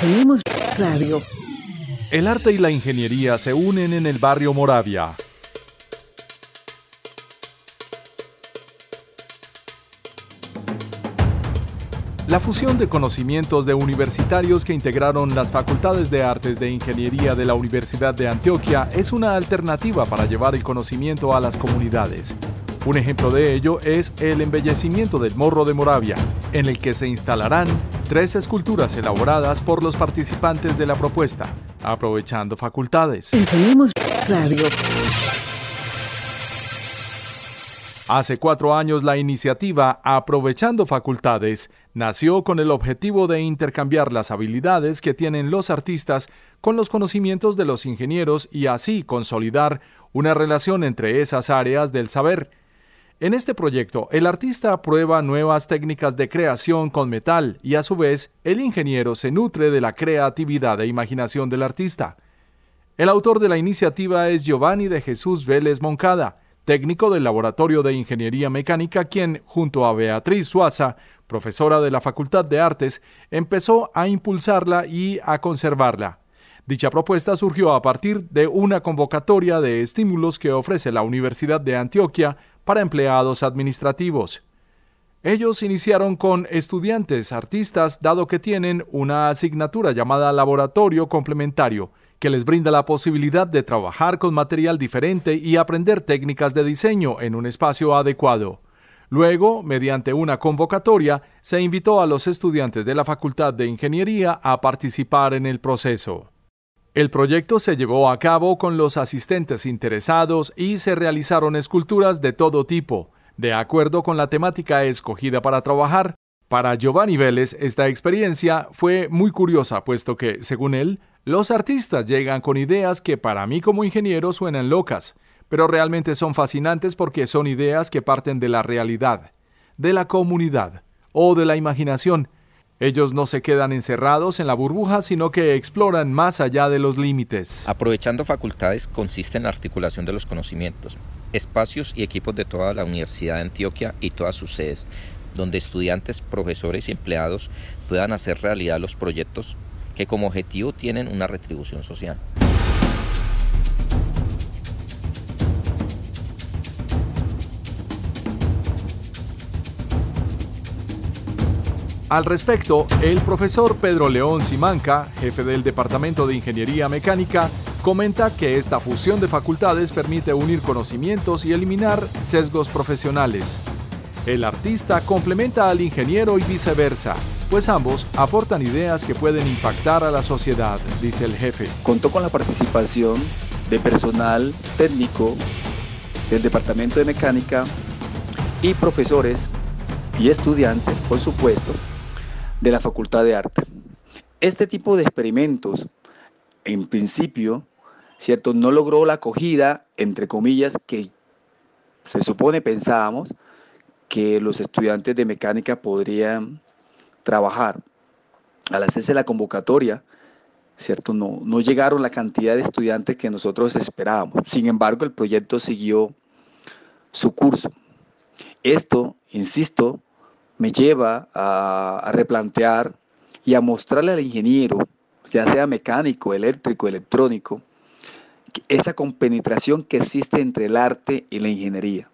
Tenemos radio. El arte y la ingeniería se unen en el barrio Moravia. La fusión de conocimientos de universitarios que integraron las facultades de artes de ingeniería de la Universidad de Antioquia es una alternativa para llevar el conocimiento a las comunidades. Un ejemplo de ello es el embellecimiento del Morro de Moravia, en el que se instalarán tres esculturas elaboradas por los participantes de la propuesta, aprovechando facultades. Tenemos radio. Hace cuatro años la iniciativa Aprovechando Facultades nació con el objetivo de intercambiar las habilidades que tienen los artistas con los conocimientos de los ingenieros y así consolidar una relación entre esas áreas del saber. En este proyecto, el artista prueba nuevas técnicas de creación con metal y a su vez el ingeniero se nutre de la creatividad e imaginación del artista. El autor de la iniciativa es Giovanni de Jesús Vélez Moncada, técnico del Laboratorio de Ingeniería Mecánica, quien, junto a Beatriz Suaza, profesora de la Facultad de Artes, empezó a impulsarla y a conservarla. Dicha propuesta surgió a partir de una convocatoria de estímulos que ofrece la Universidad de Antioquia para empleados administrativos. Ellos iniciaron con estudiantes artistas dado que tienen una asignatura llamada laboratorio complementario, que les brinda la posibilidad de trabajar con material diferente y aprender técnicas de diseño en un espacio adecuado. Luego, mediante una convocatoria, se invitó a los estudiantes de la Facultad de Ingeniería a participar en el proceso. El proyecto se llevó a cabo con los asistentes interesados y se realizaron esculturas de todo tipo, de acuerdo con la temática escogida para trabajar. Para Giovanni Vélez, esta experiencia fue muy curiosa, puesto que, según él, los artistas llegan con ideas que para mí como ingeniero suenan locas, pero realmente son fascinantes porque son ideas que parten de la realidad, de la comunidad o de la imaginación. Ellos no se quedan encerrados en la burbuja, sino que exploran más allá de los límites. Aprovechando facultades consiste en la articulación de los conocimientos, espacios y equipos de toda la Universidad de Antioquia y todas sus sedes, donde estudiantes, profesores y empleados puedan hacer realidad los proyectos que como objetivo tienen una retribución social. Al respecto, el profesor Pedro León Simanca, jefe del Departamento de Ingeniería Mecánica, comenta que esta fusión de facultades permite unir conocimientos y eliminar sesgos profesionales. El artista complementa al ingeniero y viceversa, pues ambos aportan ideas que pueden impactar a la sociedad, dice el jefe. Contó con la participación de personal técnico del Departamento de Mecánica y profesores y estudiantes, por supuesto, de la Facultad de Arte. Este tipo de experimentos, en principio, ¿cierto? No logró la acogida, entre comillas, que se supone pensábamos que los estudiantes de mecánica podrían trabajar. Al hacerse la convocatoria, ¿cierto? No, no llegaron la cantidad de estudiantes que nosotros esperábamos. Sin embargo, el proyecto siguió su curso. Esto, insisto, me lleva a, replantear y a mostrarle al ingeniero, ya sea mecánico, eléctrico, electrónico, esa compenetración que existe entre el arte y la ingeniería.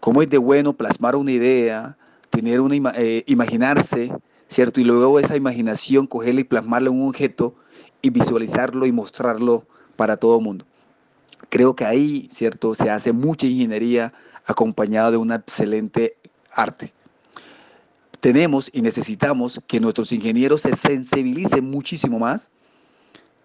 Cómo es de bueno plasmar una idea, tener una, eh, imaginarse, ¿cierto? Y luego esa imaginación cogerla y plasmarla en un objeto y visualizarlo y mostrarlo para todo el mundo. Creo que ahí, ¿cierto? Se hace mucha ingeniería acompañada de una excelente arte. Tenemos y necesitamos que nuestros ingenieros se sensibilicen muchísimo más,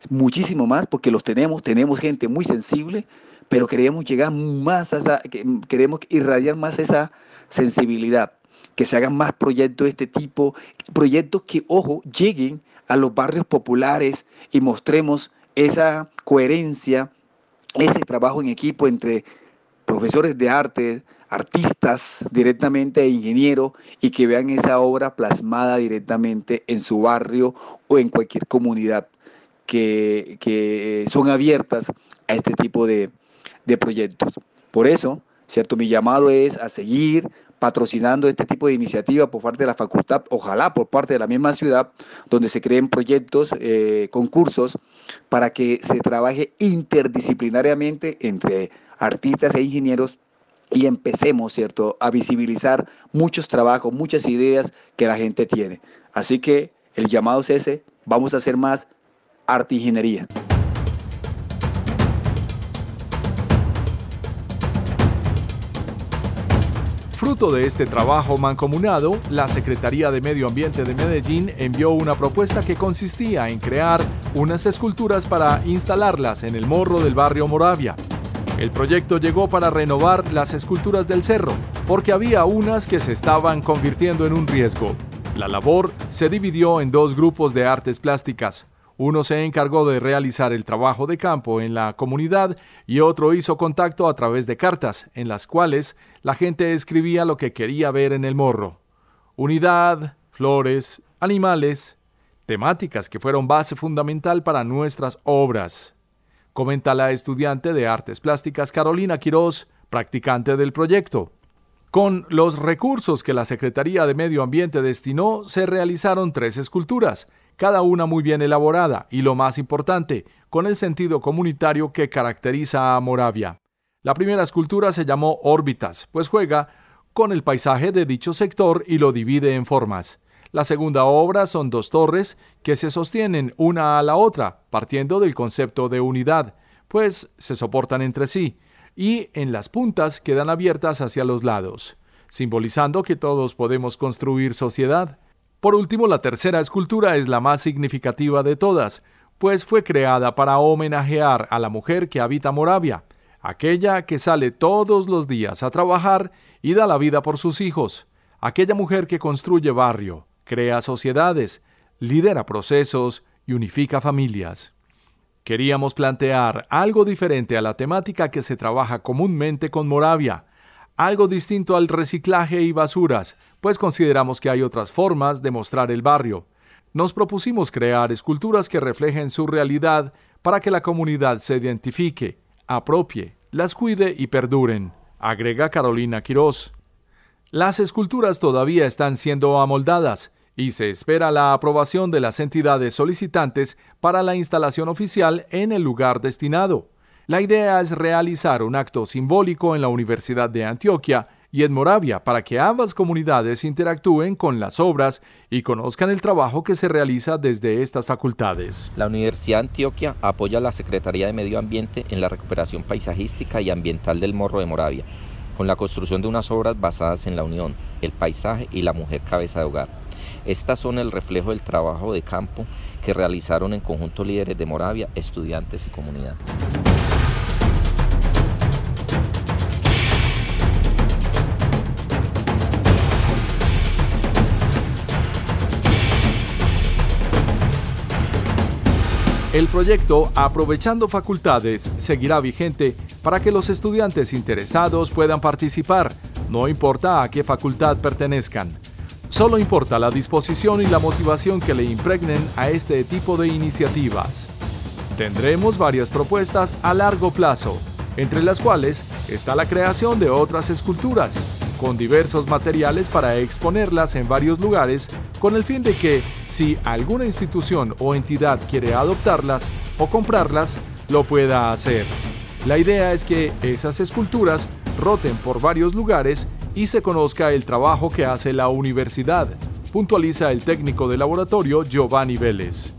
muchísimo más, porque los tenemos, tenemos gente muy sensible, pero queremos llegar más a esa, queremos irradiar más esa sensibilidad que se hagan más proyectos de este tipo, proyectos que, ojo, lleguen a los barrios populares y mostremos esa coherencia, ese trabajo en equipo entre profesores de arte, artistas directamente e ingenieros y que vean esa obra plasmada directamente en su barrio o en cualquier comunidad que, que son abiertas a este tipo de, de proyectos. Por eso, ¿cierto? Mi llamado es a seguir patrocinando este tipo de iniciativa por parte de la facultad, ojalá por parte de la misma ciudad, donde se creen proyectos, eh, concursos, para que se trabaje interdisciplinariamente entre artistas e ingenieros y empecemos, ¿cierto?, a visibilizar muchos trabajos, muchas ideas que la gente tiene. Así que el llamado es ese, vamos a hacer más arte ingeniería. Fruto de este trabajo mancomunado, la Secretaría de Medio Ambiente de Medellín envió una propuesta que consistía en crear unas esculturas para instalarlas en el morro del barrio Moravia. El proyecto llegó para renovar las esculturas del cerro, porque había unas que se estaban convirtiendo en un riesgo. La labor se dividió en dos grupos de artes plásticas. Uno se encargó de realizar el trabajo de campo en la comunidad y otro hizo contacto a través de cartas, en las cuales la gente escribía lo que quería ver en el morro. Unidad, flores, animales, temáticas que fueron base fundamental para nuestras obras comenta la estudiante de Artes Plásticas Carolina Quiroz, practicante del proyecto. Con los recursos que la Secretaría de Medio Ambiente destinó, se realizaron tres esculturas, cada una muy bien elaborada y lo más importante, con el sentido comunitario que caracteriza a Moravia. La primera escultura se llamó Órbitas, pues juega con el paisaje de dicho sector y lo divide en formas. La segunda obra son dos torres que se sostienen una a la otra, partiendo del concepto de unidad, pues se soportan entre sí, y en las puntas quedan abiertas hacia los lados, simbolizando que todos podemos construir sociedad. Por último, la tercera escultura es la más significativa de todas, pues fue creada para homenajear a la mujer que habita Moravia, aquella que sale todos los días a trabajar y da la vida por sus hijos, aquella mujer que construye barrio, crea sociedades, lidera procesos y unifica familias. Queríamos plantear algo diferente a la temática que se trabaja comúnmente con Moravia, algo distinto al reciclaje y basuras, pues consideramos que hay otras formas de mostrar el barrio. Nos propusimos crear esculturas que reflejen su realidad para que la comunidad se identifique, apropie, las cuide y perduren, agrega Carolina Quirós. Las esculturas todavía están siendo amoldadas y se espera la aprobación de las entidades solicitantes para la instalación oficial en el lugar destinado. La idea es realizar un acto simbólico en la Universidad de Antioquia y en Moravia para que ambas comunidades interactúen con las obras y conozcan el trabajo que se realiza desde estas facultades. La Universidad de Antioquia apoya a la Secretaría de Medio Ambiente en la recuperación paisajística y ambiental del Morro de Moravia, con la construcción de unas obras basadas en la unión, el paisaje y la mujer cabeza de hogar. Estas son el reflejo del trabajo de campo que realizaron en conjunto líderes de Moravia, estudiantes y comunidad. El proyecto Aprovechando Facultades seguirá vigente para que los estudiantes interesados puedan participar, no importa a qué facultad pertenezcan. Solo importa la disposición y la motivación que le impregnen a este tipo de iniciativas. Tendremos varias propuestas a largo plazo, entre las cuales está la creación de otras esculturas, con diversos materiales para exponerlas en varios lugares, con el fin de que, si alguna institución o entidad quiere adoptarlas o comprarlas, lo pueda hacer. La idea es que esas esculturas roten por varios lugares y se conozca el trabajo que hace la universidad, puntualiza el técnico de laboratorio Giovanni Vélez.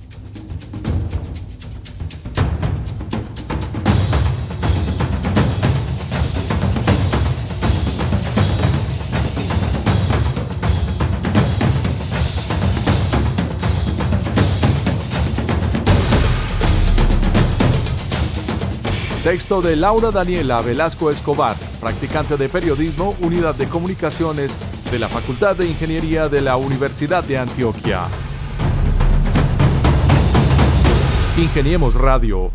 Texto de Laura Daniela Velasco Escobar, practicante de periodismo, unidad de comunicaciones de la Facultad de Ingeniería de la Universidad de Antioquia. Ingeniemos Radio